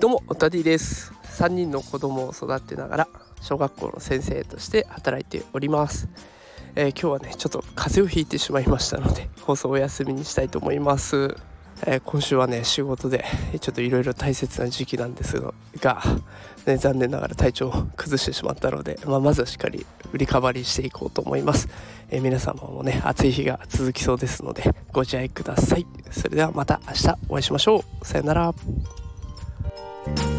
どうもダディです。3人の子供を育てながら小学校の先生として働いております、えー、今日はねちょっと風邪をひいてしまいましたので放送お休みにしたいと思います、えー、今週はね仕事でちょっといろいろ大切な時期なんですが、ね、残念ながら体調を崩してしまったので、まあ、まずはしっかりリカバリーしていこうと思います、えー、皆様もね暑い日が続きそうですのでご自愛ください。それではまた明日お会いしましょう。さよなら。Bye.